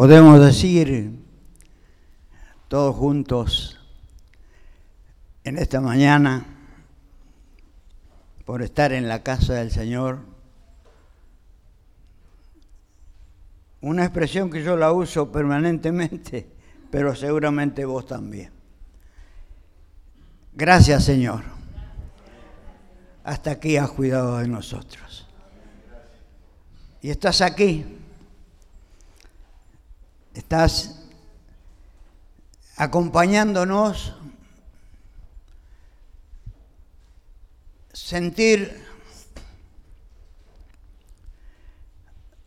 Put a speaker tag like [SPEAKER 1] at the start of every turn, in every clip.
[SPEAKER 1] Podemos decir todos juntos en esta mañana, por estar en la casa del Señor, una expresión que yo la uso permanentemente, pero seguramente vos también. Gracias Señor. Hasta aquí has cuidado de nosotros. Y estás aquí estás acompañándonos, sentir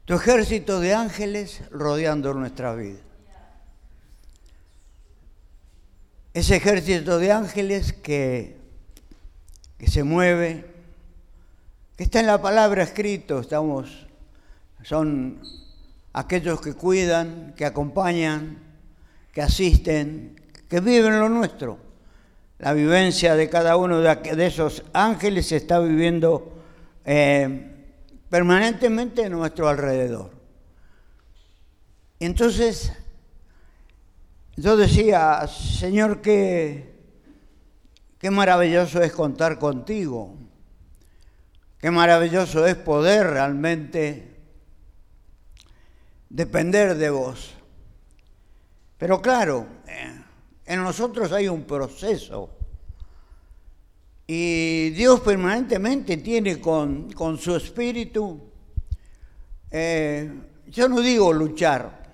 [SPEAKER 1] tu ejército de ángeles rodeando nuestra vida. Ese ejército de ángeles que, que se mueve, que está en la palabra escrito, estamos, son aquellos que cuidan, que acompañan, que asisten, que viven lo nuestro. La vivencia de cada uno de esos ángeles se está viviendo eh, permanentemente en nuestro alrededor. Entonces, yo decía, Señor, qué, qué maravilloso es contar contigo, qué maravilloso es poder realmente depender de vos. Pero claro, eh, en nosotros hay un proceso. Y Dios permanentemente tiene con, su espíritu, eh, yo no digo luchar,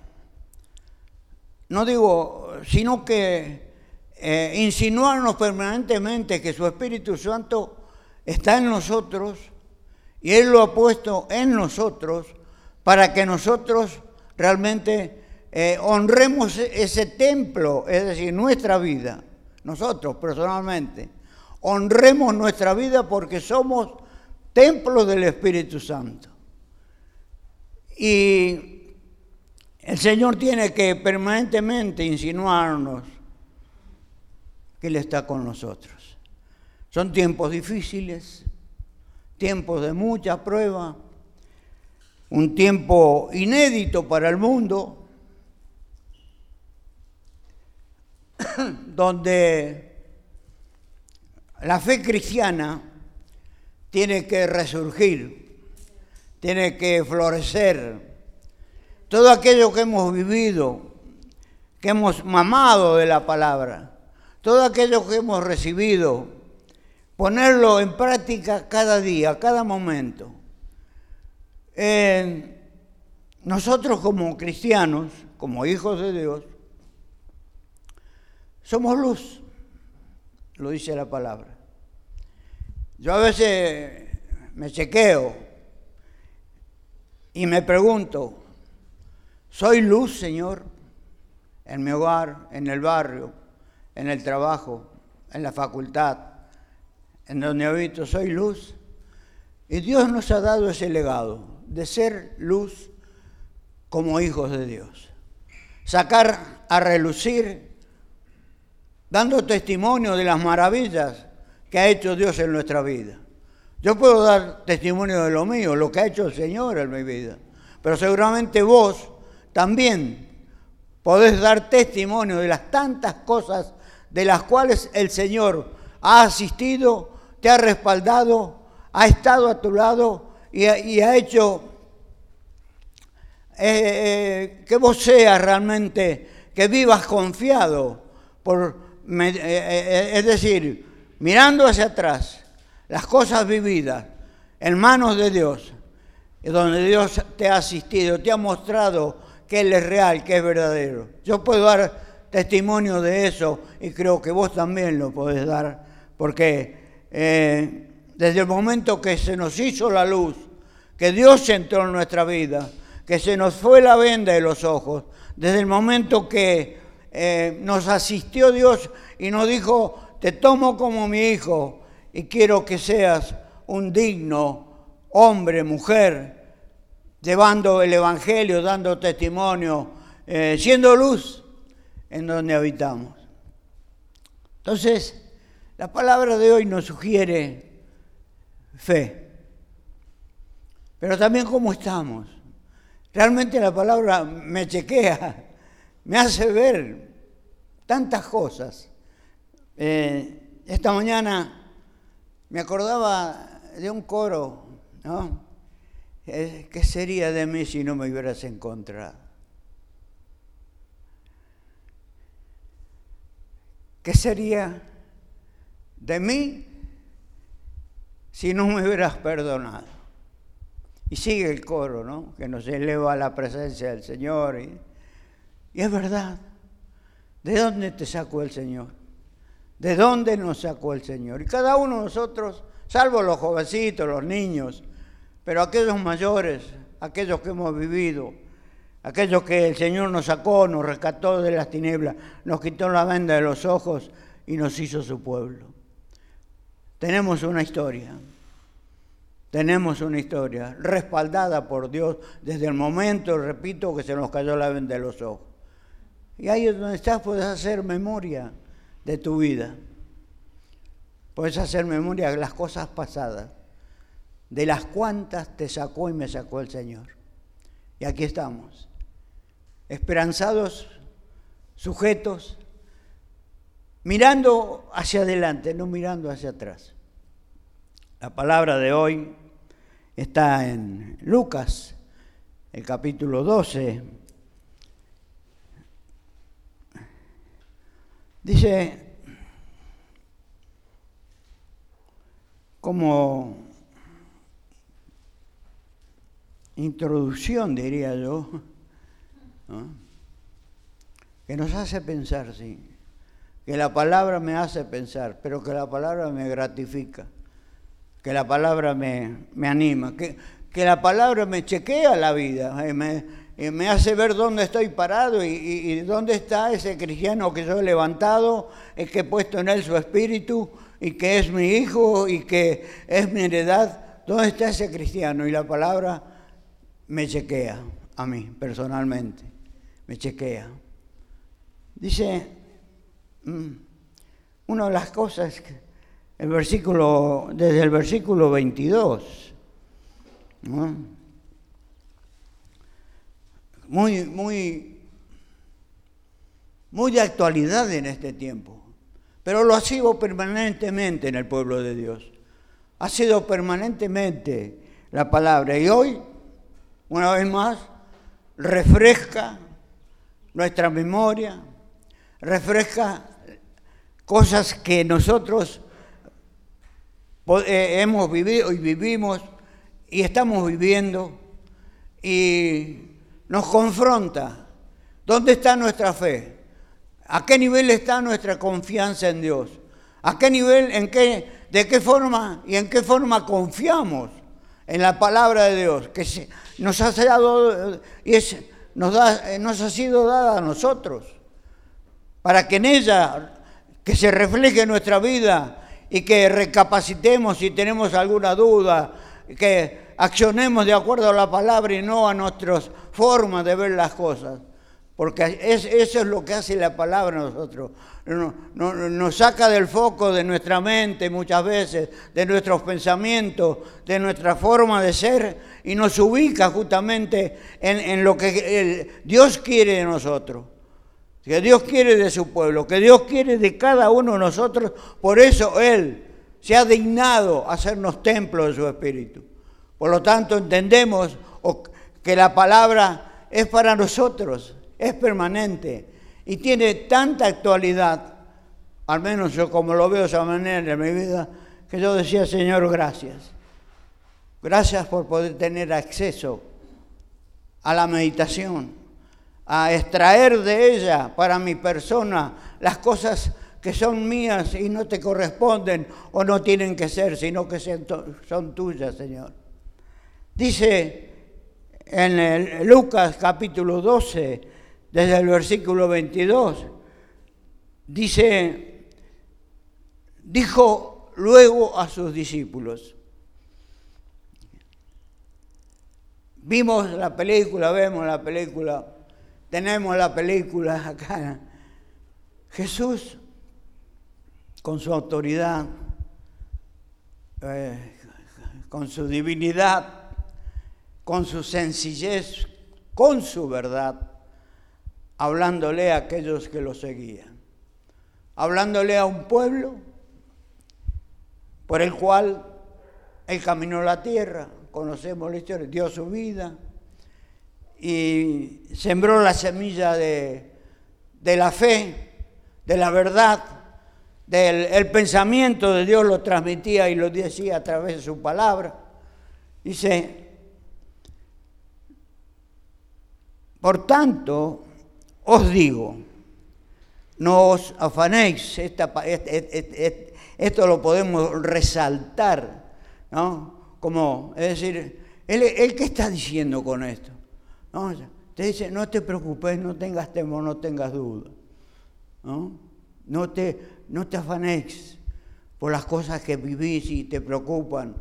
[SPEAKER 1] no digo, sino que eh, insinuarnos permanentemente que su Espíritu Santo está en nosotros y Él lo ha puesto en nosotros para que nosotros realmente eh, honremos ese templo, es decir, nuestra vida, nosotros personalmente, honremos nuestra vida porque somos templos del Espíritu Santo. Y el Señor tiene que permanentemente insinuarnos que Él está con nosotros. Son tiempos difíciles, tiempos de mucha prueba un tiempo inédito para el mundo, donde la fe cristiana tiene que resurgir, tiene que florecer. Todo aquello que hemos vivido, que hemos mamado de la palabra, todo aquello que hemos recibido, ponerlo en práctica cada día, cada momento nosotros como cristianos, como hijos de Dios, somos luz, lo dice la palabra. Yo a veces me chequeo y me pregunto, ¿soy luz, Señor? En mi hogar, en el barrio, en el trabajo, en la facultad, en donde habito, ¿soy luz? Y Dios nos ha dado ese legado de ser luz como hijos de Dios. Sacar a relucir, dando testimonio de las maravillas que ha hecho Dios en nuestra vida. Yo puedo dar testimonio de lo mío, lo que ha hecho el Señor en mi vida, pero seguramente vos también podés dar testimonio de las tantas cosas de las cuales el Señor ha asistido, te ha respaldado, ha estado a tu lado y, ha hecho eh, eh, que vos seas realmente, que vivas confiado, por, eh, es decir, mirando hacia atrás, las cosas vividas en manos de Dios, donde Dios te ha asistido, te ha mostrado que Él es real, que es verdadero. Yo puedo dar testimonio de eso y creo que vos también lo podés dar, porque desde el momento que se nos hizo la luz, que Dios entró en nuestra vida, que se nos fue la venda de los ojos, desde el momento que eh, nos asistió Dios y nos dijo, te tomo como mi hijo y quiero que seas un digno hombre, mujer, llevando el Evangelio, dando testimonio, eh, siendo luz en donde habitamos. Entonces, la palabra de hoy nos sugiere fe, pero también cómo estamos. Realmente la palabra me chequea, me hace ver tantas cosas. Eh, esta mañana me acordaba de un coro, ¿no? Eh, ¿Qué sería de mí si no me hubieras encontrado? ¿Qué sería de mí si no me hubieras perdonado? Y sigue el coro, ¿no? Que nos eleva a la presencia del Señor. Y, es verdad. ¿De dónde te sacó el Señor? ¿De dónde nos sacó el Señor? Y cada uno de nosotros, salvo los jovencitos, los niños, pero aquellos mayores, aquellos que hemos vivido, aquellos que el Señor nos sacó, nos rescató de las tinieblas, nos quitó la venda de los ojos y nos hizo su pueblo. Tenemos una historia, tenemos una historia respaldada por Dios desde el momento, repito, que se nos cayó la venda de los ojos. Y ahí es donde estás, puedes hacer memoria de tu vida. Puedes hacer memoria de las cosas pasadas, de las cuantas te sacó y me sacó el Señor. Y aquí estamos, esperanzados, sujetos, mirando hacia adelante, no mirando hacia atrás. La palabra de hoy está en Lucas, el capítulo 12, Dice, como introducción, diría yo, que nos hace pensar, sí, que la palabra me hace pensar, pero que la palabra me gratifica, que la palabra me, anima, que, que, la palabra me chequea la vida, eh, me, y me hace ver dónde estoy parado y, dónde está ese cristiano que yo he levantado, es que he puesto en él su espíritu y que es mi hijo y que es mi heredad. ¿Dónde está ese cristiano? Y la palabra me chequea a mí personalmente, me chequea. Dice, mm, una de las cosas, el versículo, desde el versículo 22, ¿no? muy, muy, muy de actualidad en este tiempo, pero lo ha sido permanentemente en el pueblo de Dios. Ha sido permanentemente la palabra y hoy, una vez más, refresca nuestra memoria, refresca cosas que nosotros hemos vivido y vivimos y estamos viviendo y nos confronta. ¿Dónde está nuestra fe? ¿A qué nivel está nuestra confianza en Dios? ¿A qué nivel, en qué, de qué forma y en qué forma confiamos en la palabra de Dios que nos ha da, nos ha sido dada a nosotros para que en ella que se refleje nuestra vida y que recapacitemos si tenemos alguna duda, que accionemos de acuerdo a la palabra y no a nuestras formas de ver las cosas. Porque eso es lo que hace la palabra a nosotros. Nos, saca del foco de nuestra mente muchas veces, de nuestros pensamientos, de nuestra forma de ser y nos ubica justamente en, lo que Dios quiere de nosotros. Que Dios quiere de su pueblo, que Dios quiere de cada uno de nosotros. Por eso Él se ha dignado a hacernos templos de su Espíritu. Por lo tanto, entendemos que la palabra es para nosotros, es permanente y tiene tanta actualidad, al menos yo como lo veo de esa manera en mi vida, que yo decía, Señor, gracias. Gracias por poder tener acceso a la meditación, a extraer de ella para mi persona las cosas que son mías y no te corresponden o no tienen que ser, sino que son tuyas, Señor. Dice en Lucas capítulo 12, desde el versículo 22, dice, dijo luego a sus discípulos, vimos la película, vemos la película, tenemos la película acá. Jesús, con su autoridad, eh, con su divinidad, con su sencillez con su verdad, hablándole a aquellos que lo seguían, hablándole a un pueblo por el cual él caminó la tierra, conocemos la historia, dio su vida y sembró la semilla de, de la fe, de la verdad, del el pensamiento de Dios lo transmitía y lo decía a través de su palabra. Dice, por tanto, os digo, no os afanéis, esto lo podemos resaltar, ¿no? Como, es decir, ¿él, qué está diciendo con esto? Te dice, no te preocupes, no tengas temor, no tengas duda. ¿no? No, te, no te afanéis por las cosas que vivís y te preocupan,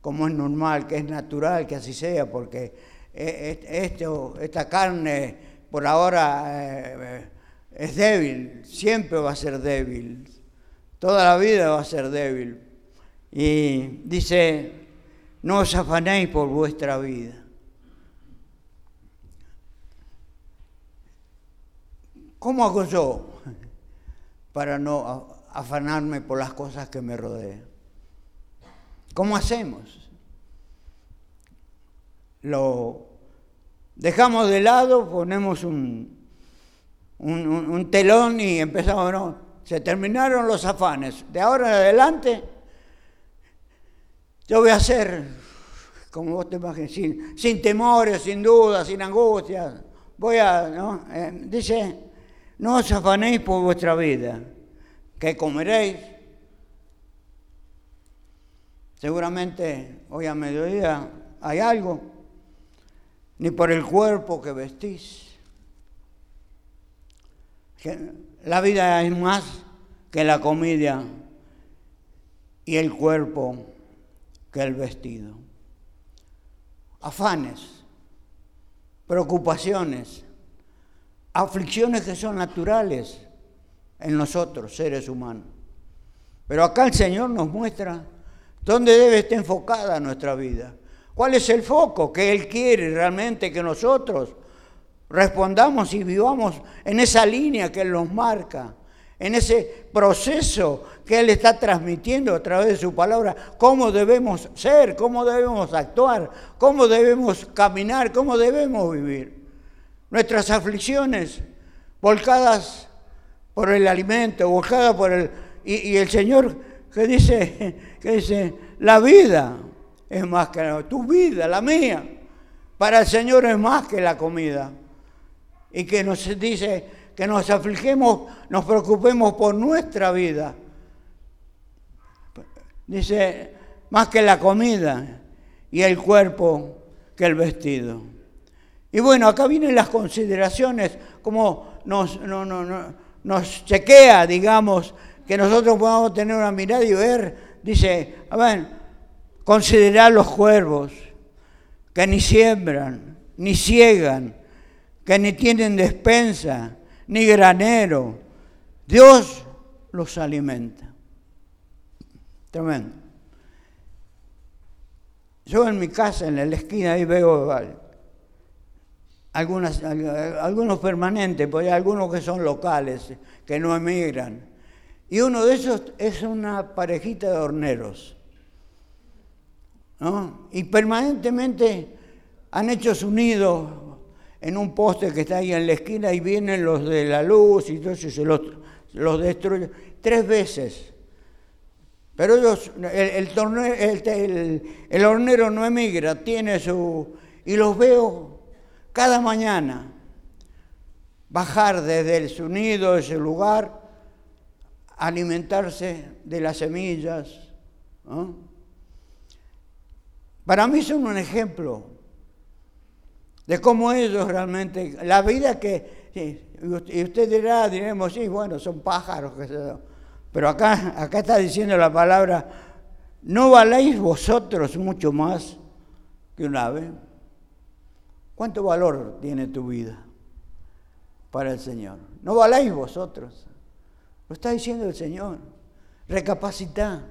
[SPEAKER 1] como es normal, que es natural que así sea, porque eh, esto, esta carne por ahora eh, es débil, siempre va a ser débil, toda la vida va a ser débil. Y dice, no os afanéis por vuestra vida. ¿Cómo hago yo para no afanarme por las cosas que me rodean? ¿Cómo hacemos? Lo dejamos de lado, ponemos un, un, telón y empezamos, no, se terminaron los afanes. De ahora en adelante, yo voy a hacer, como vos te imaginas, sin, temores, sin dudas, sin angustias. Voy a, ¿no? Eh, dice, no os afanéis por vuestra vida, que comeréis. Seguramente hoy a mediodía hay algo, ni por el cuerpo que vestís. La vida es más que la comida y el cuerpo que el vestido. Afanes, preocupaciones, aflicciones que son naturales en nosotros, seres humanos. Pero acá el Señor nos muestra dónde debe estar enfocada nuestra vida. ¿Cuál es el foco que Él quiere realmente que nosotros respondamos y vivamos en esa línea que Él nos marca, en ese proceso que Él está transmitiendo a través de su palabra, cómo debemos ser, cómo debemos actuar, cómo debemos caminar, cómo debemos vivir. Nuestras aflicciones volcadas por el alimento, volcadas por el... Y, el Señor que dice, que dice, la vida es más que tu vida, la mía. Para el Señor es más que la comida y que nos dice que nos afligemos, nos preocupemos por nuestra vida. Dice, más que la comida y el cuerpo que el vestido. Y bueno, acá vienen las consideraciones, como nos, chequea, digamos, que nosotros podamos tener una mirada y ver, dice, a ver, considerar los cuervos, que ni siembran, ni ciegan, que ni tienen despensa, ni granero. Dios los alimenta. Tremendo. Yo en mi casa, en la esquina, ahí veo algunas, algunos permanentes, pues hay algunos que son locales, que no emigran. Y uno de esos es una parejita de horneros. ¿no? Y permanentemente han hecho su nido en un poste que está ahí en la esquina y vienen los de la luz y entonces se los, los destruyen tres veces. Pero ellos, el, el, hornero no emigra, tiene su... Y los veo cada mañana bajar desde su nido, ese lugar, alimentarse de las semillas. Para mí son un ejemplo de cómo ellos realmente, la vida que, y usted dirá, diremos, sí, bueno, son pájaros, pero acá, acá está diciendo la palabra, ¿no valéis vosotros mucho más que un ave? ¿Cuánto valor tiene tu vida para el Señor? ¿No valéis vosotros? Lo está diciendo el Señor. Recapacitá.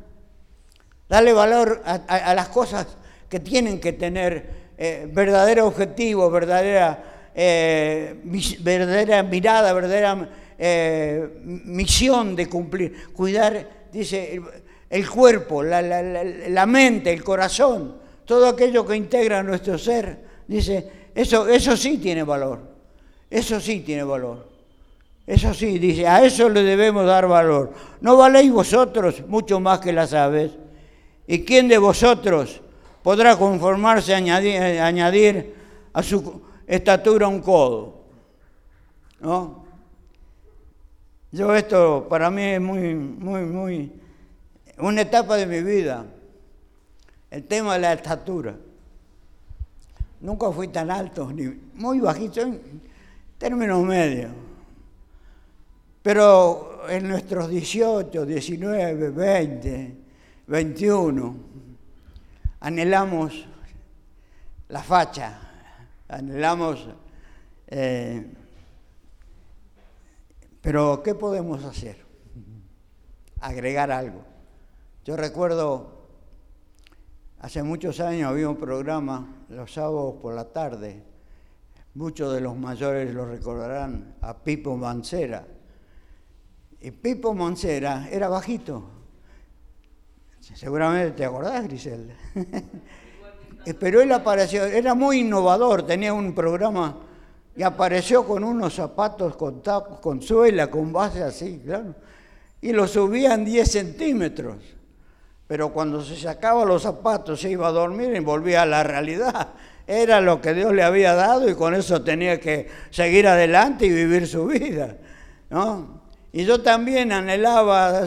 [SPEAKER 1] Dale valor a las cosas que tienen que tener eh, verdadero objetivo, verdadera eh, verdadera mirada, verdadera eh, misión de cumplir. Cuidar, dice, el, cuerpo, la, la, mente, el corazón, todo aquello que integra nuestro ser. Dice, eso, eso sí tiene valor. Eso sí tiene valor. Eso sí, dice, a eso le debemos dar valor. ¿No valéis vosotros mucho más que las aves? ¿Y quién de vosotros podrá conformarse a añadir, a su estatura un codo? ¿No? Yo esto para mí es muy, muy, muy, una etapa de mi vida, el tema de la estatura. Nunca fui tan alto, ni muy bajito, en términos medios. Pero en nuestros 18, 19, 20, 21, anhelamos la facha, anhelamos... Eh, pero ¿qué podemos hacer? Agregar algo. Yo recuerdo, hace muchos años había un programa los sábados por la tarde, muchos de los mayores lo recordarán, a Pipo Mancera y Pipo Moncera era bajito. Seguramente te acordás, Griselda. Pero él apareció, era muy innovador, tenía un programa y apareció con unos zapatos con, con suela, con base así, claro. Y lo subían 10 centímetros. Pero cuando se sacaba los zapatos se iba a dormir y volvía a la realidad. Era lo que Dios le había dado y con eso tenía que seguir adelante y vivir su vida. ¿no? Y yo también anhelaba,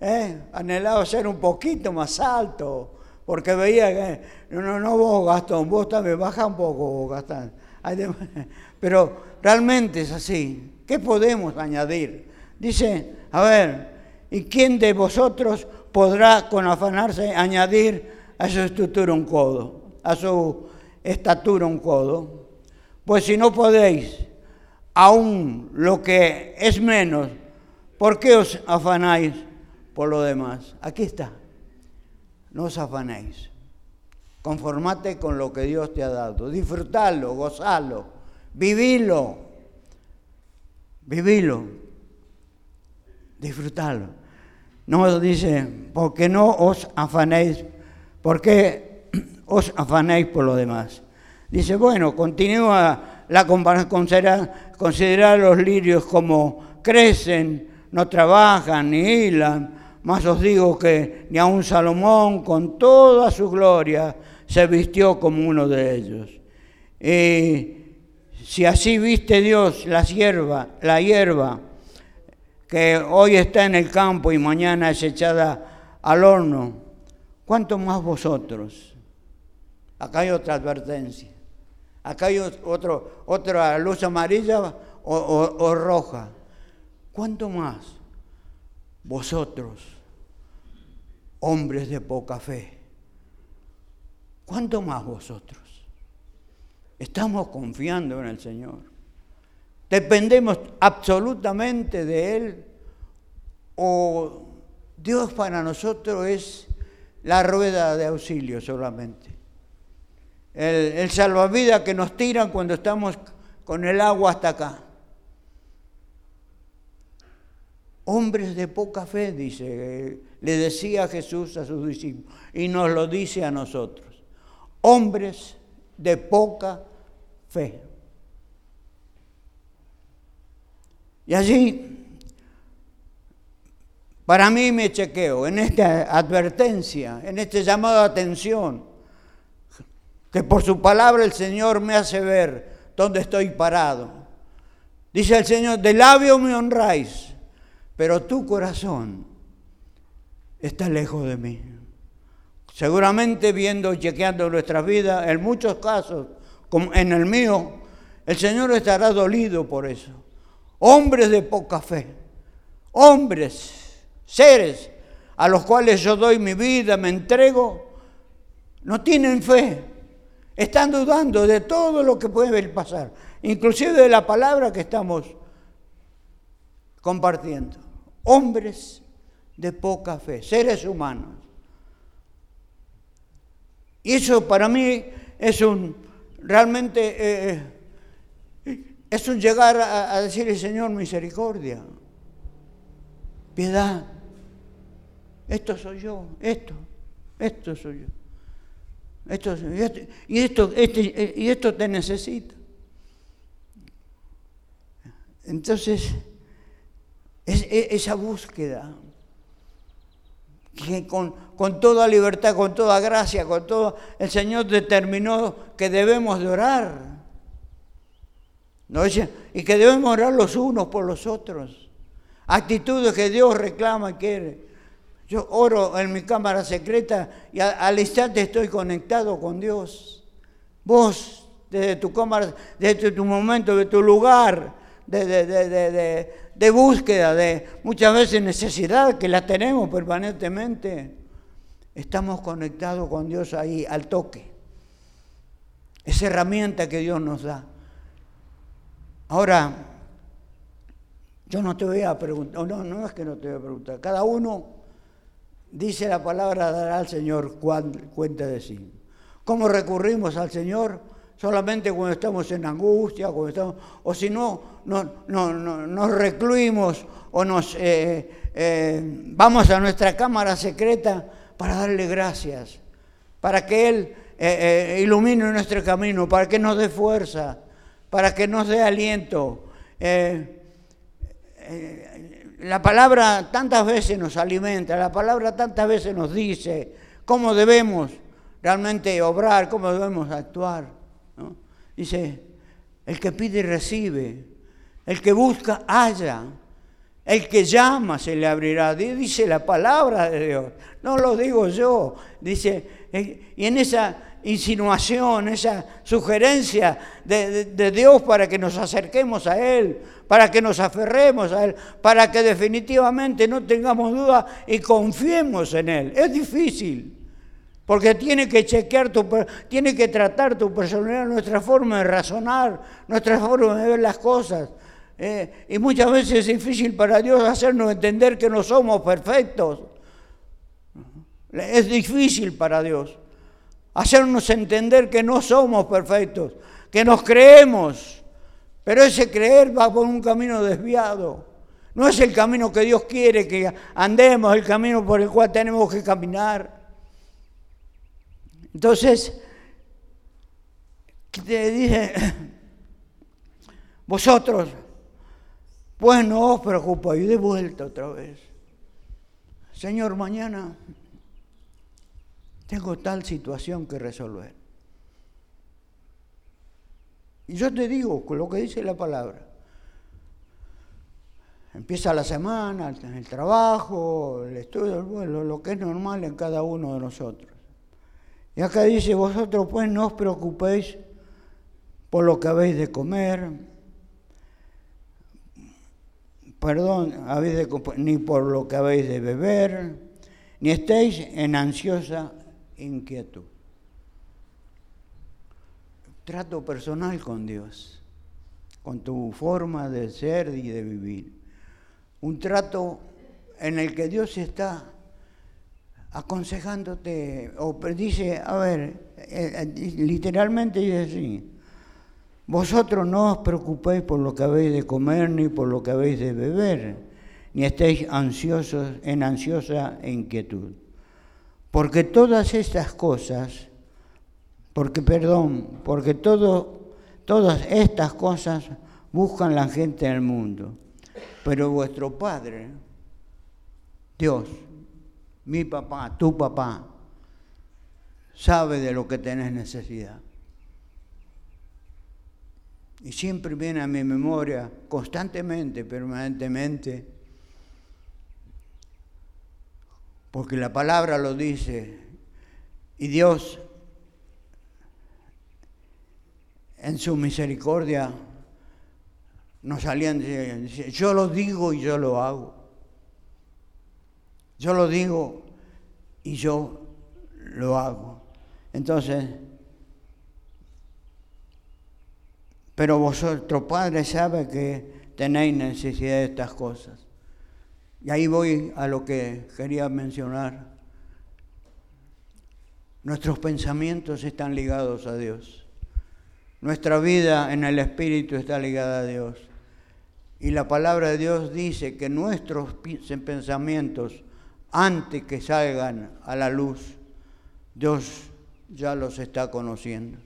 [SPEAKER 1] eh, anhelaba ser un poquito más alto, porque veía que, no, no, no vos Gastón, vos también baja un poco Gastón. Pero realmente es así. ¿Qué podemos añadir? Dice, a ver, ¿y quién de vosotros podrá con afanarse añadir a su estatura un codo? A su estatura un codo. Pues si no podéis, aún lo que es menos, ¿Por qué os afanáis por lo demás? Aquí está. No os afanéis. Conformate con lo que Dios te ha dado. Disfrutalo, gozalo, vivilo. Vivilo. Disfrutalo. No dice, porque no os afanéis, porque os afanéis por lo demás. Dice, bueno, continúa la considerar, considerar los lirios como crecen, no trabajan ni hilan, mas os digo que ni aun Salomón con toda su gloria se vistió como uno de ellos. Y si así viste Dios la hierba, la hierba que hoy está en el campo y mañana es echada al horno, ¿cuánto más vosotros? Acá hay otra advertencia. Acá hay otro, otra luz amarilla o roja. ¿Cuánto más vosotros, hombres de poca fe? ¿Cuánto más vosotros? Estamos confiando en el Señor. Dependemos absolutamente de Él o Dios para nosotros es la rueda de auxilio solamente. El, el salvavidas que nos tiran cuando estamos con el agua hasta acá. Hombres de poca fe, dice, le decía Jesús a sus discípulos, y nos lo dice a nosotros. Hombres de poca fe. Y allí, para mí me chequeo en esta advertencia, en este llamado a atención, que por su palabra el Señor me hace ver dónde estoy parado. Dice el Señor, de labio me honráis pero tu corazón está lejos de mí. Seguramente viendo y chequeando nuestras vidas, en muchos casos, como en el mío, el Señor estará dolido por eso. Hombres de poca fe, hombres, seres a los cuales yo doy mi vida, me entrego, no tienen fe, están dudando de todo lo que puede pasar, inclusive de la palabra que estamos compartiendo. Hombres de poca fe, seres humanos. Y eso para mí es un, realmente, eh, es un llegar a, a decirle, Señor, misericordia, piedad. Esto soy yo, esto, esto soy yo. Esto, y, esto, esto, este, y esto te necesita. Entonces, es, esa búsqueda que con, con, toda libertad, con toda gracia, con todo, el Señor determinó que debemos de orar. ¿No? Y que debemos orar los unos por los otros. Actitudes que Dios reclama y quiere. Yo oro en mi cámara secreta y al instante estoy conectado con Dios. Vos, desde tu cámara, desde tu momento, de tu lugar de, de, de búsqueda, de muchas veces necesidad que la tenemos permanentemente, estamos conectados con Dios ahí al toque. Esa herramienta que Dios nos da. Ahora, yo no te voy a preguntar, no, no es que no te voy a preguntar, cada uno dice la palabra, dará al Señor cuenta de sí. ¿Cómo recurrimos al Señor? Solamente cuando estamos en angustia, cuando estamos, o si no, no, no, nos recluimos o nos eh, eh, vamos a nuestra cámara secreta para darle gracias, para que Él eh, ilumine nuestro camino, para que nos dé fuerza, para que nos dé aliento la palabra tantas veces nos alimenta, la palabra tantas veces nos dice cómo debemos realmente obrar, cómo debemos actuar. Dice, el que pide recibe, el que busca halla, el que llama se le abrirá. Dice la palabra de Dios, no lo digo yo. Dice, eh, y en esa insinuación, esa sugerencia de, Dios para que nos acerquemos a Él, para que nos aferremos a Él, para que definitivamente no tengamos duda y confiemos en Él. Es difícil, porque tiene que chequear tu, tiene que tratar tu personalidad, nuestra forma de razonar, nuestra forma de ver las cosas. Eh, y muchas veces es difícil para Dios hacernos entender que no somos perfectos. Es difícil para Dios hacernos entender que no somos perfectos, que nos creemos, pero ese creer va por un camino desviado. No es el camino que Dios quiere que andemos, el camino por el cual tenemos que caminar. Entonces, te dice, vosotros, pues no os preocupéis, de vuelta otra vez. Señor, mañana tengo tal situación que resolver. Y yo te digo con lo que dice la palabra. Empieza la semana, el trabajo, el estudio, lo que es normal en cada uno de nosotros. Y acá dice, vosotros pues no os preocupéis por lo que habéis de comer, perdón, habéis de, ni por lo que habéis de beber, ni estéis en ansiosa inquietud. Trato personal con Dios, con tu forma de ser y de vivir. Un trato en el que Dios está aconsejándote, o dice, a ver, eh, eh, literalmente dice así, vosotros no os preocupéis por lo que habéis de comer ni por lo que habéis de beber, ni estéis ansiosos en ansiosa inquietud. Porque todas estas cosas, porque perdón, porque todo, todas estas cosas buscan la gente del mundo. Pero vuestro Padre, Dios, mi papá, tu papá, sabe de lo que tenés necesidad. Y siempre viene a mi memoria, constantemente, permanentemente, porque la palabra lo dice, y Dios en su misericordia nos salían, yo lo digo y yo lo hago. Yo lo digo y yo lo hago. Entonces, pero vosotros, Padre, sabe que tenéis necesidad de estas cosas. Y ahí voy a lo que quería mencionar. Nuestros pensamientos están ligados a Dios. Nuestra vida en el Espíritu está ligada a Dios. Y la palabra de Dios dice que nuestros pensamientos, antes que salgan a la luz, Dios ya los está conociendo.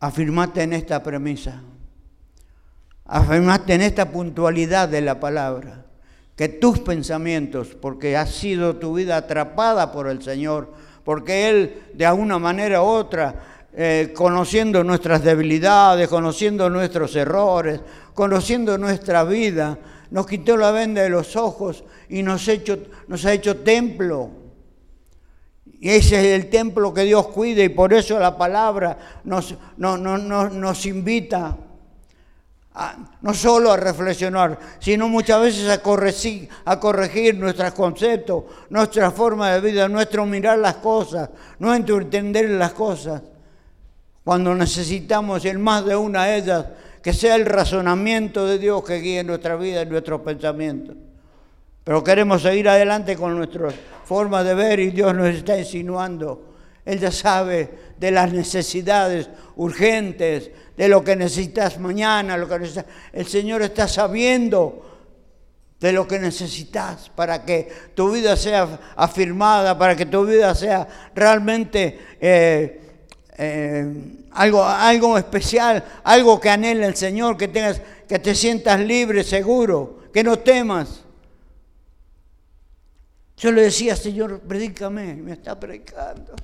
[SPEAKER 1] Afirmate en esta premisa, afirmate en esta puntualidad de la palabra, que tus pensamientos, porque ha sido tu vida atrapada por el Señor, porque Él de alguna manera u otra, eh, conociendo nuestras debilidades, conociendo nuestros errores, conociendo nuestra vida, nos quitó la venda de los ojos y nos, ha hecho templo. Y ese es el templo que Dios cuida y por eso la palabra nos invita no solo a reflexionar, sino muchas veces a corregir, a corregir nuestros conceptos, nuestra forma de vida, nuestro mirar las cosas, nuestro entender las cosas. Cuando necesitamos en más de una de ellas que sea el razonamiento de Dios que guíe nuestra vida y nuestros pensamientos. Pero queremos seguir adelante con nuestra forma de ver y Dios nos está insinuando. Él ya sabe de las necesidades urgentes, de lo que necesitas mañana, lo que El Señor está sabiendo de lo que necesitas para que tu vida sea afirmada, para que tu vida sea realmente eh, eh, algo, algo especial, algo que anhela el Señor, que, tengas, que te sientas libre, seguro, que no temas. Yo le decía, Señor, predícame, me está predicando.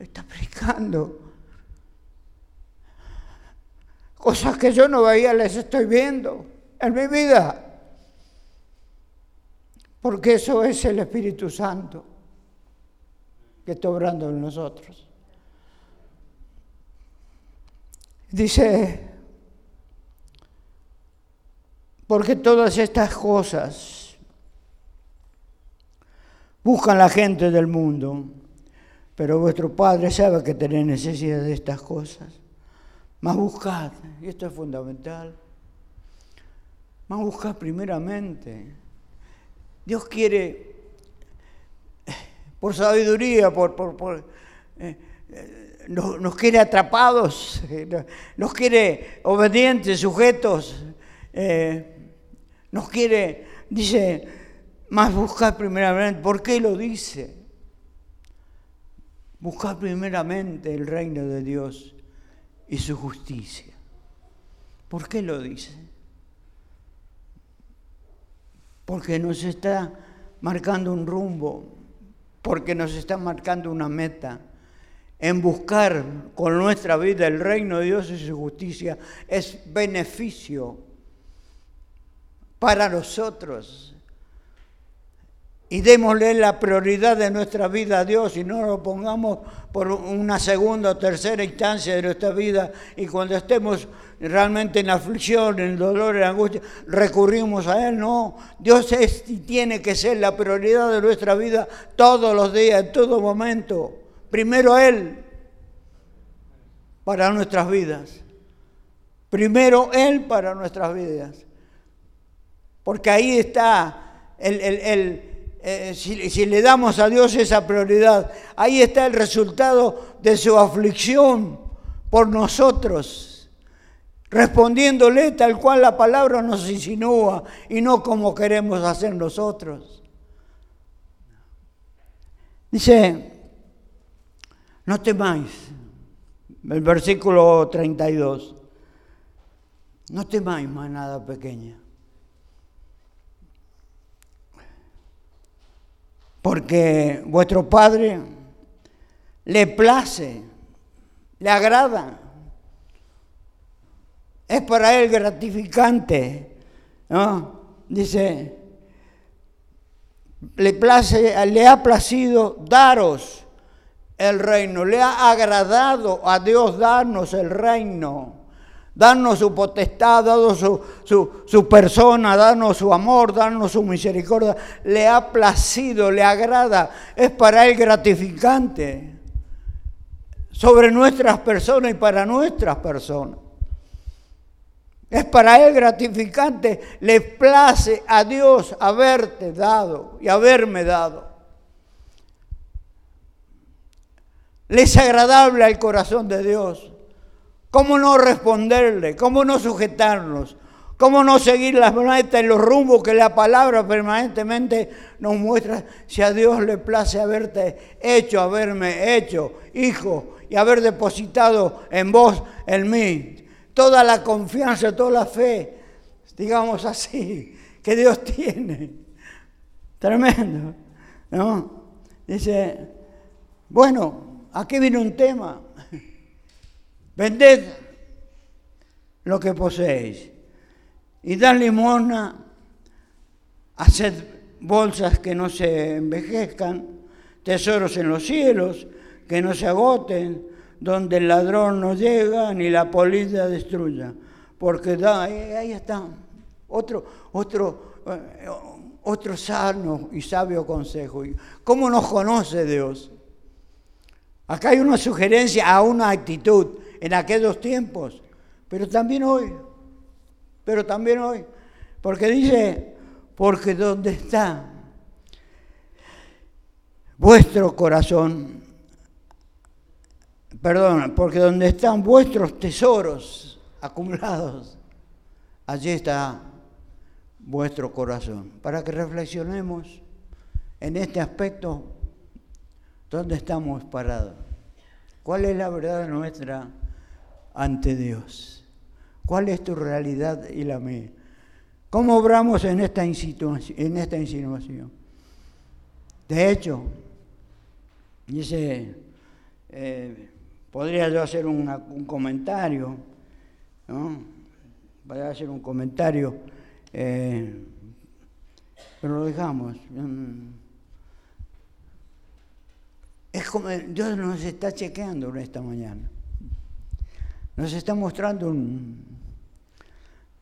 [SPEAKER 1] Está predicando. Cosas que yo no veía, les estoy viendo en mi vida. Porque eso es el Espíritu Santo que está obrando en nosotros. Dice, porque todas estas cosas buscan la gente del mundo, pero vuestro Padre sabe que tenéis necesidad de estas cosas. Más buscad, y esto es fundamental, más buscad primeramente. Dios quiere, por sabiduría, por, por, eh, eh, nos, quiere atrapados, nos quiere obedientes, sujetos, eh, nos quiere, dice, más buscar primeramente. ¿Por qué lo dice? Buscar primeramente el reino de Dios y su justicia. ¿Por qué lo dice? Porque nos está marcando un rumbo, porque nos está marcando una meta en buscar con nuestra vida el reino de Dios y su justicia es beneficio para nosotros. Y démosle la prioridad de nuestra vida a Dios y no lo pongamos por una segunda o tercera instancia de nuestra vida. Y cuando estemos realmente en aflicción, en dolor, en angustia, recurrimos a Él. No, Dios es y tiene que ser la prioridad de nuestra vida todos los días, en todo momento. Primero Él para nuestras vidas. Primero Él para nuestras vidas. Porque ahí está, el, eh, si, si le damos a Dios esa prioridad, ahí está el resultado de su aflicción por nosotros, respondiéndole tal cual la palabra nos insinúa y no como queremos hacer nosotros. Dice, no temáis. El versículo 32. No temáis más nada pequeña. Porque vuestro Padre le place, le agrada. Es para él gratificante. ¿no? Dice, le, place, le ha placido daros el reino. Le ha agradado a Dios darnos el reino, darnos su potestad, darnos su, persona, darnos su amor, darnos su misericordia. Le ha placido, le agrada. Es para Él gratificante sobre nuestras personas y para nuestras personas. Es para Él gratificante. Le place a Dios haberte dado y haberme dado. Le es agradable al corazón de Dios. ¿Cómo no responderle? ¿Cómo no sujetarnos? ¿Cómo no seguir las metas y los rumbos que la palabra permanentemente nos muestra? Si a Dios le place haberte hecho, haberme hecho hijo y haber depositado en vos, en mí, toda la confianza, toda la fe, digamos así, que Dios tiene. Tremendo, ¿no? Dice, bueno, aquí viene un tema. Vended lo que poseéis y dan limona, haced bolsas que no se envejezcan, tesoros en los cielos que no se agoten, donde el ladrón no llega ni la polilla destruya. Porque da, ahí está, otro, otro, eh, otro sano y sabio consejo. ¿Cómo nos conoce Dios? Acá hay una sugerencia a una actitud en aquellos tiempos, pero también hoy, pero también hoy, porque dice, porque donde está vuestro corazón, perdón, porque donde están vuestros tesoros acumulados, allí está vuestro corazón. Para que reflexionemos en este aspecto, ¿dónde estamos parados? ¿Cuál es la verdad nuestra ante Dios? ¿Cuál es tu realidad y la mía? ¿Cómo obramos en esta, en esta insinuación? De hecho, dice, eh, Podría yo hacer un comentario, ¿no? Podría hacer un comentario, eh, pero lo dejamos. Es como Dios nos está chequeando esta mañana. Nos está mostrando un,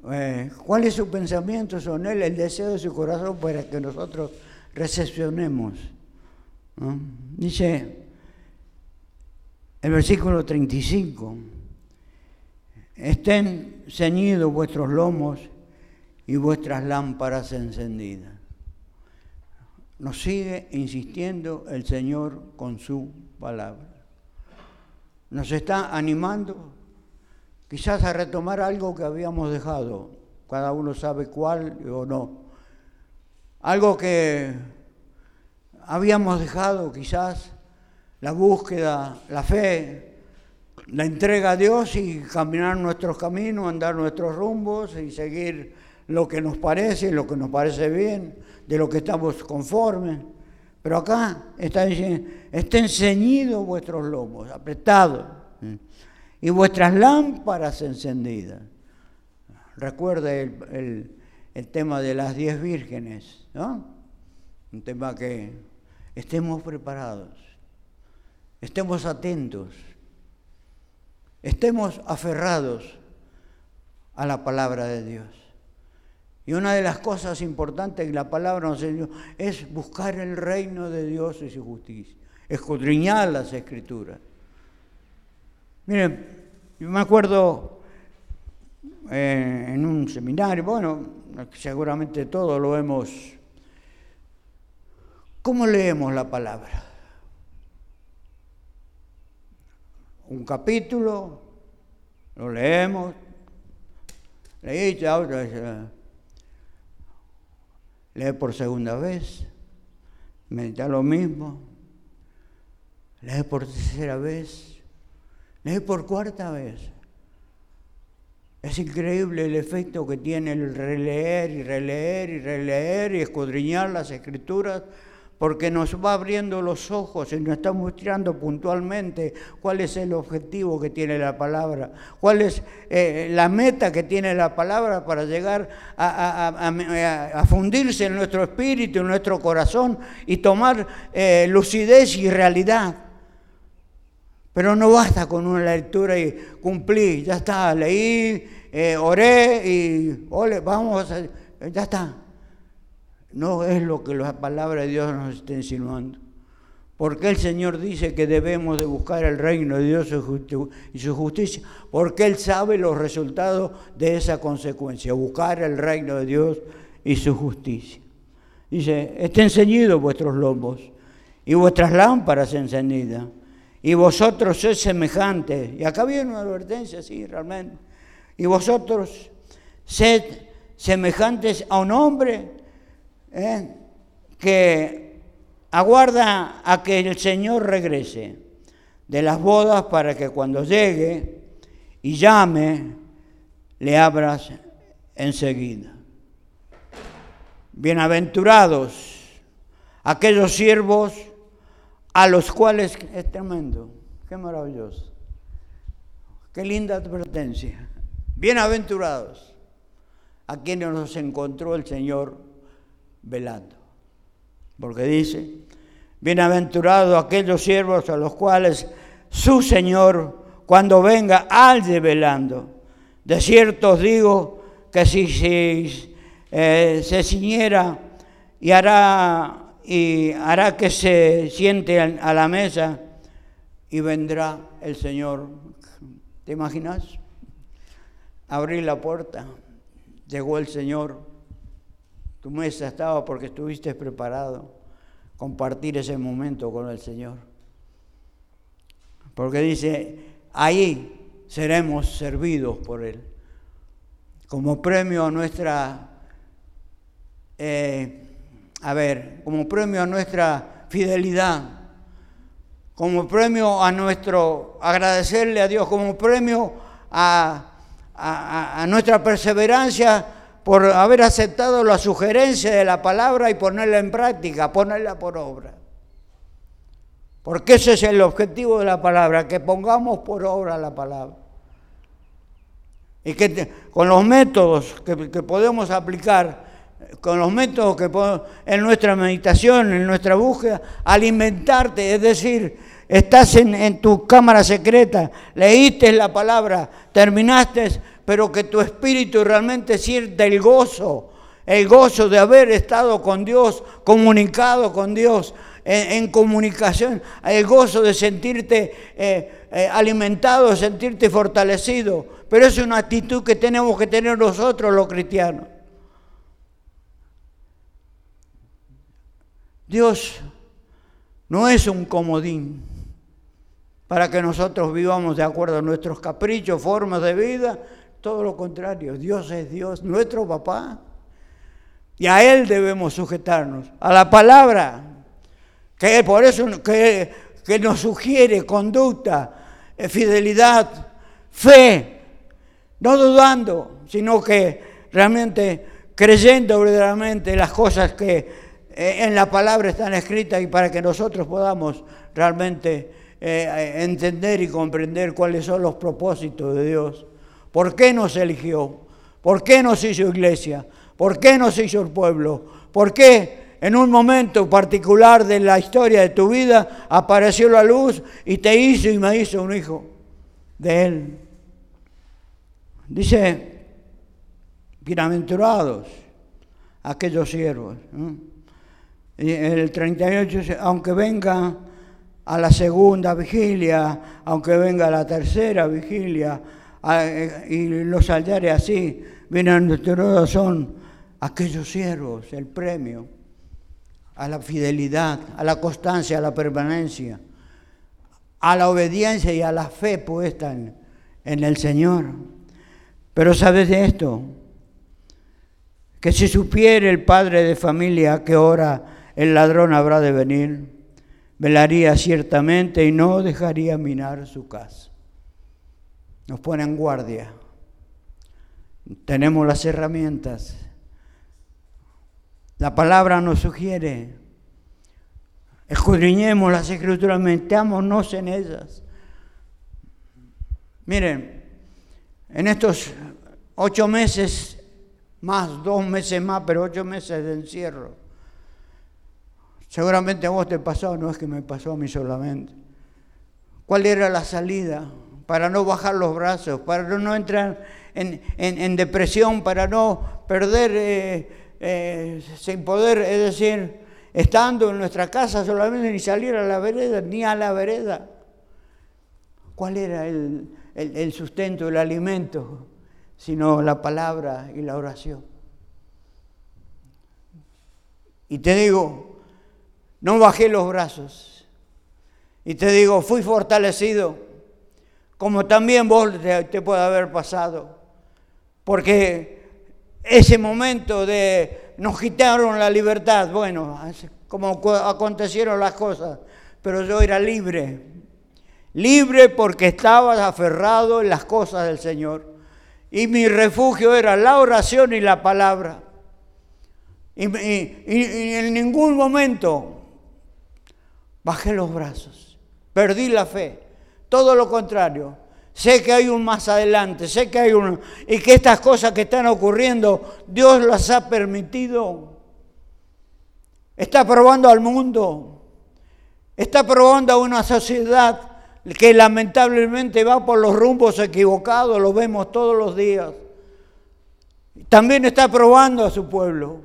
[SPEAKER 1] eh, cuál es su pensamiento sobre Él, el deseo de su corazón para que nosotros recepcionemos. Dice, el versículo 35. Estén ceñidos vuestros lomos y vuestras lámparas encendidas. Nos sigue insistiendo el Señor con su palabra. Nos está animando quizás a retomar algo que habíamos dejado. Cada uno sabe cuál o no. Algo que habíamos dejado quizás la búsqueda, la fe, la entrega a Dios y caminar nuestros caminos, andar nuestros rumbos y seguir lo que nos parece, lo que nos parece bien, de lo que estamos conformes. Pero acá está diciendo, estén ceñidos vuestros lomos, apretados, y vuestras lámparas encendidas. Recuerda el, el tema de las diez vírgenes, ¿no? Un tema que estemos preparados estemos atentos, estemos aferrados a la palabra de Dios. Y una de las cosas importantes que la palabra nos enseñó es buscar el reino de Dios y su justicia, escudriñar las escrituras. Miren, yo me acuerdo eh, en un seminario, bueno, seguramente todos lo hemos... ¿Cómo leemos la palabra? un capítulo, lo leemos, leí, ya lee por segunda vez, medita lo mismo, lee por tercera vez, lee por cuarta vez. Es increíble el efecto que tiene el releer y releer y releer y escudriñar las escrituras porque nos va abriendo los ojos y nos está mostrando puntualmente cuál es el objetivo que tiene la palabra, cuál es eh, la meta que tiene la palabra para llegar a, fundirse en nuestro espíritu, en nuestro corazón y tomar eh, lucidez y realidad. Pero no basta con una lectura y cumplí, ya está, leí, eh, oré y ole, vamos, ya está. No es lo que la palabra de Dios nos está insinuando. porque el Señor dice que debemos de buscar el reino de Dios y su justicia, porque Él sabe los resultados de esa consecuencia, buscar el reino de Dios y su justicia. Dice, estén ceñidos vuestros lomos y vuestras lámparas encendidas, y vosotros sois semejantes. Y acá viene una advertencia, sí, realmente. Y vosotros sed semejantes a un hombre ¿eh? que aguarda a que el Señor regrese de las bodas para que cuando llegue y llame, le abras enseguida. Bienaventurados aquellos siervos a los cuales es tremendo, qué maravilloso, qué linda advertencia. Bienaventurados a quienes nos encontró el Señor velando porque dice, bienaventurados aquellos siervos a los cuales su Señor, cuando venga, halle velando. De cierto os digo que si, eh, se ciñera y hará, y hará que se siente a la mesa y vendrá el Señor. ¿Te imaginas? Abrir la puerta, llegó el Señor tu mesa estaba porque estuviste preparado compartir ese momento con el Señor. Porque dice, ahí seremos servidos por Él. Como premio a nuestra, eh, a ver, como premio a nuestra fidelidad, como premio a nuestro agradecerle a Dios, como premio a, nuestra perseverancia por haber aceptado la sugerencia de la palabra y ponerla en práctica, ponerla por obra. Porque ese es el objetivo de la palabra, que pongamos por obra la palabra. Y que con los métodos que, podemos aplicar, con los métodos que podemos, en nuestra meditación, en nuestra búsqueda, alimentarte, es decir, estás en, en tu cámara secreta, leíste la palabra, terminaste pero que tu espíritu realmente sienta el gozo, el gozo de haber estado con Dios, comunicado con Dios, en, comunicación, el gozo de sentirte eh, eh, alimentado, sentirte fortalecido. Pero es una actitud que tenemos que tener nosotros los cristianos. Dios no es un comodín para que nosotros vivamos de acuerdo a nuestros caprichos, formas de vida todo lo contrario, Dios es Dios, nuestro papá. Y a Él debemos sujetarnos, a la palabra, que por eso que, que nos sugiere conducta, eh, fidelidad, fe, no dudando, sino que realmente creyendo verdaderamente las cosas que en la palabra están escritas y para que nosotros podamos realmente eh, entender y comprender cuáles son los propósitos de Dios ¿Por qué nos eligió? ¿Por qué nos hizo iglesia? ¿Por qué nos hizo el pueblo? ¿Por qué en un momento particular de la historia de tu vida apareció la luz y te hizo y me hizo un hijo de él? Dice, bienaventurados aquellos siervos. El 38, aunque venga a la segunda vigilia, aunque venga a la tercera vigilia, eh, y los altares así, bienaventurados son aquellos siervos, el premio a la fidelidad, a la constancia, a la permanencia, a la obediencia y a la fe puesta en, en el Señor. Pero sabes de esto, que si supiera el padre de familia a qué hora el ladrón habrá de venir, velaría ciertamente y no dejaría minar su casa nos pone en guardia. Tenemos las herramientas. La palabra nos sugiere. Escudriñemos las escrituras, metámonos en ellas. Miren, en estos ocho meses, más, dos meses más, pero ocho meses de encierro, seguramente a vos te pasó, no es que me pasó a mí solamente. ¿Cuál era la salida? para no bajar los brazos, para no entrar en, depresión, para no perder eh, eh, sin poder, es decir, estando en nuestra casa solamente ni salir a la vereda, ni a la vereda. ¿Cuál era el, el sustento, el alimento? Sino la palabra y la oración. Y te digo, no bajé los brazos. Y te digo, fui fortalecido, como también vos te, puede haber pasado. Porque ese momento de nos quitaron la libertad, bueno, como acontecieron las cosas, pero yo era libre. Libre porque estaba aferrado en las cosas del Señor. Y mi refugio era la oración y la palabra. Y, en ningún momento bajé los brazos, perdí la fe, todo lo contrario. Sé que hay un más adelante, sé que hay un... y que estas cosas que están ocurriendo, Dios las ha permitido. Está probando al mundo, está probando a una sociedad que lamentablemente va por los rumbos equivocados, lo vemos todos los días. También está probando a su pueblo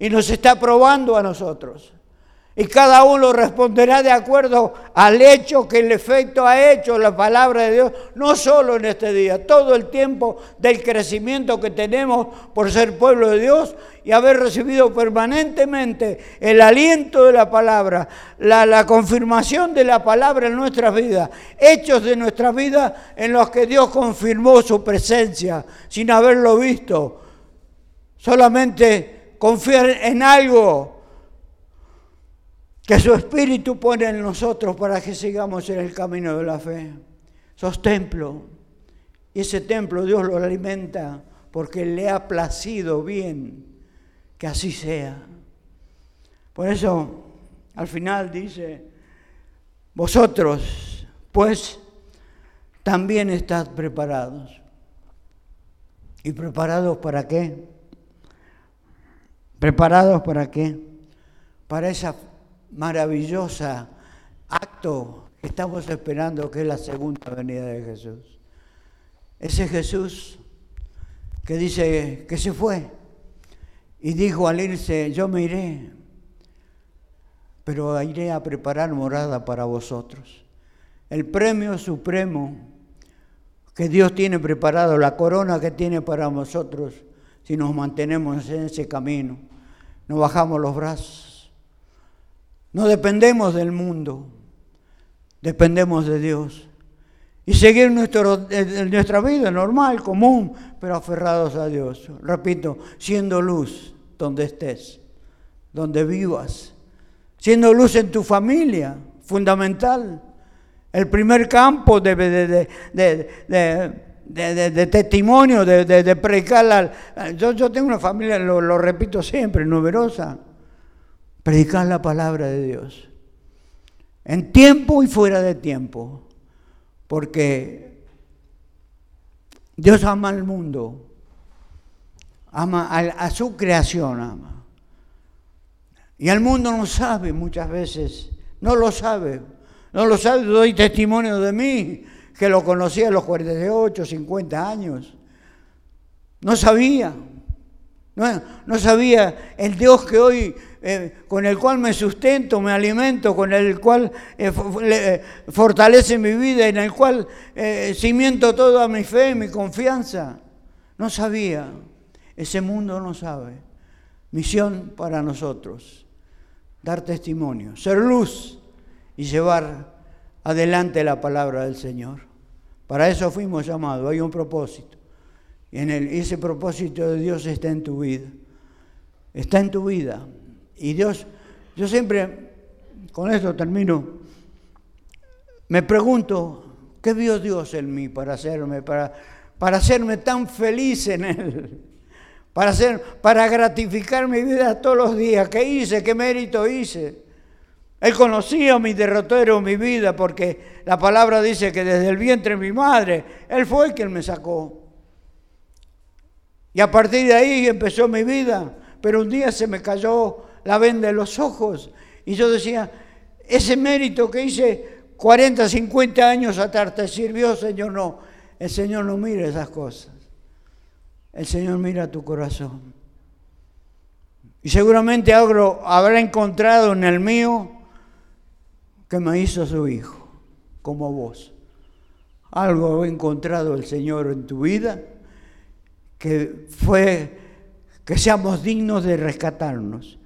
[SPEAKER 1] y nos está probando a nosotros. Y cada uno responderá de acuerdo al hecho que el efecto ha hecho la palabra de Dios, no solo en este día, todo el tiempo del crecimiento que tenemos por ser pueblo de Dios y haber recibido permanentemente el aliento de la palabra, la, la confirmación de la palabra en nuestras vidas, hechos de nuestras vidas en los que Dios confirmó su presencia sin haberlo visto. Solamente confiar en algo que su Espíritu pone en nosotros para que sigamos en el camino de la fe. Sos templo. Y ese templo Dios lo alimenta porque le ha placido bien que así sea. Por eso, al final dice, vosotros, pues, también estad preparados. ¿Y preparados para qué? ¿Preparados para qué? Para esa maravillosa acto que estamos esperando, que es la segunda venida de Jesús. Ese Jesús que dice que se fue y dijo al irse, yo me iré, pero iré a preparar morada para vosotros. El premio supremo que Dios tiene preparado, la corona que tiene para nosotros, si nos mantenemos en ese camino. No bajamos los brazos. No dependemos del mundo, dependemos de Dios. Y seguir nuestro, nuestra vida normal, común, pero aferrados a Dios. Repito, siendo luz donde estés, donde vivas. Siendo luz en tu familia, fundamental. El primer campo de, de testimonio, de, predicar. yo, tengo una familia, lo, repito siempre, numerosa. Predicar la palabra de Dios. En tiempo y fuera de tiempo. Porque Dios ama al mundo. Ama a, su creación, ama. Y al mundo no sabe muchas veces. No lo sabe. No lo sabe, doy testimonio de mí que lo conocía a los 48, 50 años. No sabía, no, sabía el Dios que hoy, eh, con el cual me sustento, me alimento, con el cual eh, eh, fortalece mi vida, en el cual cimiento toda mi fe, mi confianza. No sabía, ese mundo no sabe. Misión para nosotros, dar testimonio, ser luz y llevar adelante la palabra del Señor. Para eso fuimos llamados, hay un propósito. En ese propósito de Dios está en tu vida. Está en tu vida. Y Dios, yo siempre, con esto termino, me pregunto, ¿qué vio Dios en mí para hacerme, para, para hacerme tan feliz en Él? Para, hacer, para gratificar mi vida todos los días. ¿Qué hice? ¿Qué mérito hice? Él conocía mi derrotero, mi vida, porque la palabra dice que desde el vientre de mi madre, Él fue quien me sacó. Y a partir de ahí empezó mi vida. Pero un día se me cayó la venda de los ojos y yo decía, ese mérito que hice 40, 50 años atrás te sirvió, Señor, no. El Señor no mira esas cosas. El Señor mira tu corazón. Y seguramente habrá encontrado en el mío que me hizo su hijo, como vos. Algo ha encontrado el Señor en tu vida que fue que seamos dignos de rescatarnos,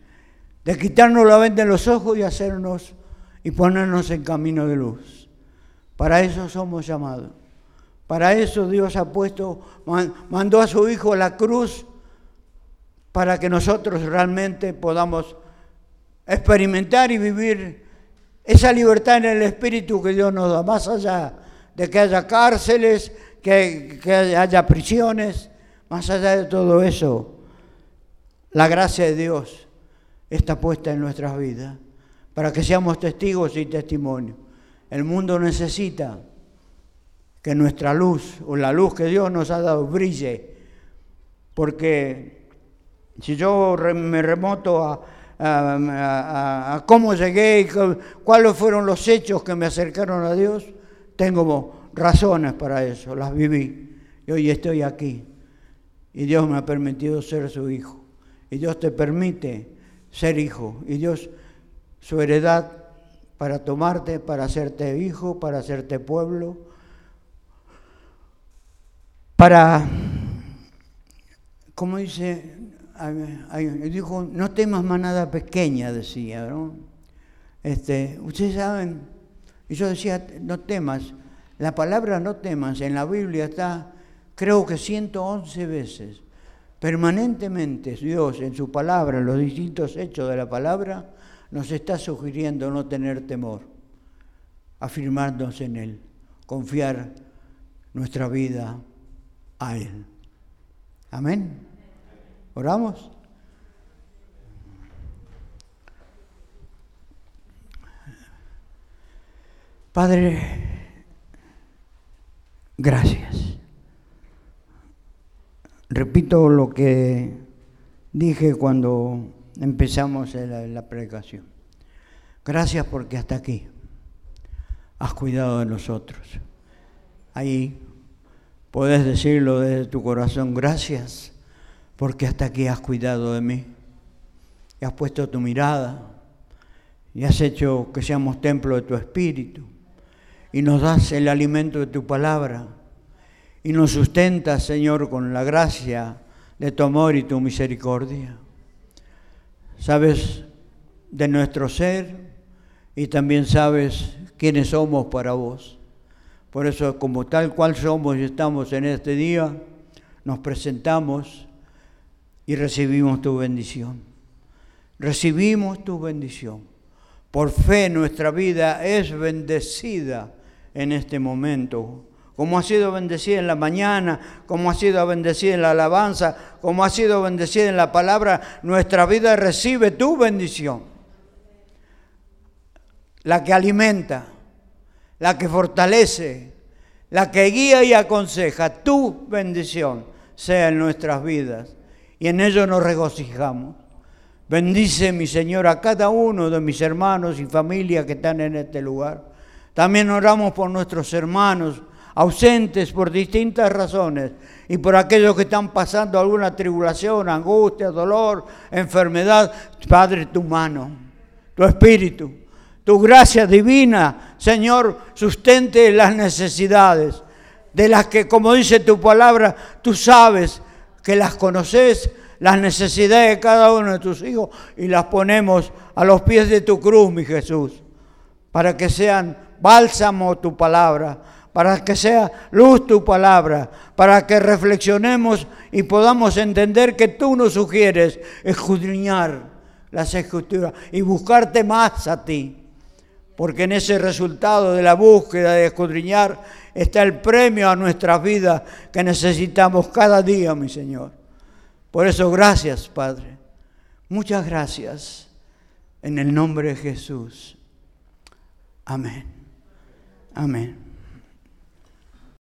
[SPEAKER 1] de quitarnos la venda de los ojos y hacernos y ponernos en camino de luz. Para eso somos llamados. Para eso Dios ha puesto, mandó a su Hijo a la cruz para que nosotros realmente podamos experimentar y vivir esa libertad en el Espíritu que Dios nos da, más allá de que haya cárceles, que, que haya prisiones, más allá de todo eso, la gracia de Dios está puesta en nuestras vidas para que seamos testigos y testimonios. El mundo necesita que nuestra luz o la luz que Dios nos ha dado brille, porque si yo me remoto a, cómo llegué, y cuáles fueron los hechos que me acercaron a Dios, tengo razones para eso, las viví. Y hoy estoy aquí. Y Dios me ha permitido ser su hijo. Y Dios te permite ser hijo. Y Dios, su heredad para tomarte, para hacerte hijo, para hacerte pueblo, para, como dice, dijo, no temas manada pequeña, decía, ¿no? Este, ustedes saben, y yo decía, no temas, la palabra no temas en la Biblia está, creo que 111 veces. Permanentemente Dios en su palabra, en los distintos hechos de la palabra, nos está sugiriendo no tener temor, afirmarnos en Él, confiar nuestra vida a Él. Amén. ¿Oramos? Padre, gracias. Repito lo que dije cuando empezamos la, la predicación. Gracias porque hasta aquí has cuidado de nosotros. Ahí Puedes decirlo desde tu corazón, gracias, porque hasta aquí has cuidado de mí. Y has puesto tu mirada y has hecho que seamos templo de tu espíritu. Y nos das el alimento de tu palabra. Y nos sustentas, Señor, con la gracia de tu amor y tu misericordia. Sabes de nuestro ser y también sabes quiénes somos para vos. Por eso, como tal cual somos y estamos en este día, nos presentamos y recibimos tu bendición. Recibimos tu bendición. Por fe nuestra vida es bendecida en este momento. Como ha sido bendecida en la mañana, como ha sido bendecida en la alabanza, como ha sido bendecida en la palabra, nuestra vida recibe tu bendición. La que alimenta, la que fortalece, la que guía y aconseja. Tu bendición sea en nuestras vidas y en ello nos regocijamos. Bendice, mi Señor, a cada uno de mis hermanos y familia que están en este lugar. También oramos por nuestros hermanos ausentes por distintas razones y por aquellos que están pasando alguna tribulación, angustia, dolor, enfermedad. Padre, tu mano, tu espíritu tu gracia divina, Señor, sustente las necesidades de las que, como dice tu palabra, tú sabes que las conoces, las necesidades de cada uno de tus hijos, y las ponemos a los pies de tu cruz, mi Jesús, para que sean bálsamo tu palabra, para que sea luz tu palabra, para que reflexionemos y podamos entender que tú nos sugieres escudriñar las escrituras y buscarte más a ti porque en ese resultado de la búsqueda, de escudriñar, está el premio a nuestras vidas que necesitamos cada día, mi Señor. Por eso, gracias, Padre. Muchas gracias. En el nombre de Jesús. Amén. Amén.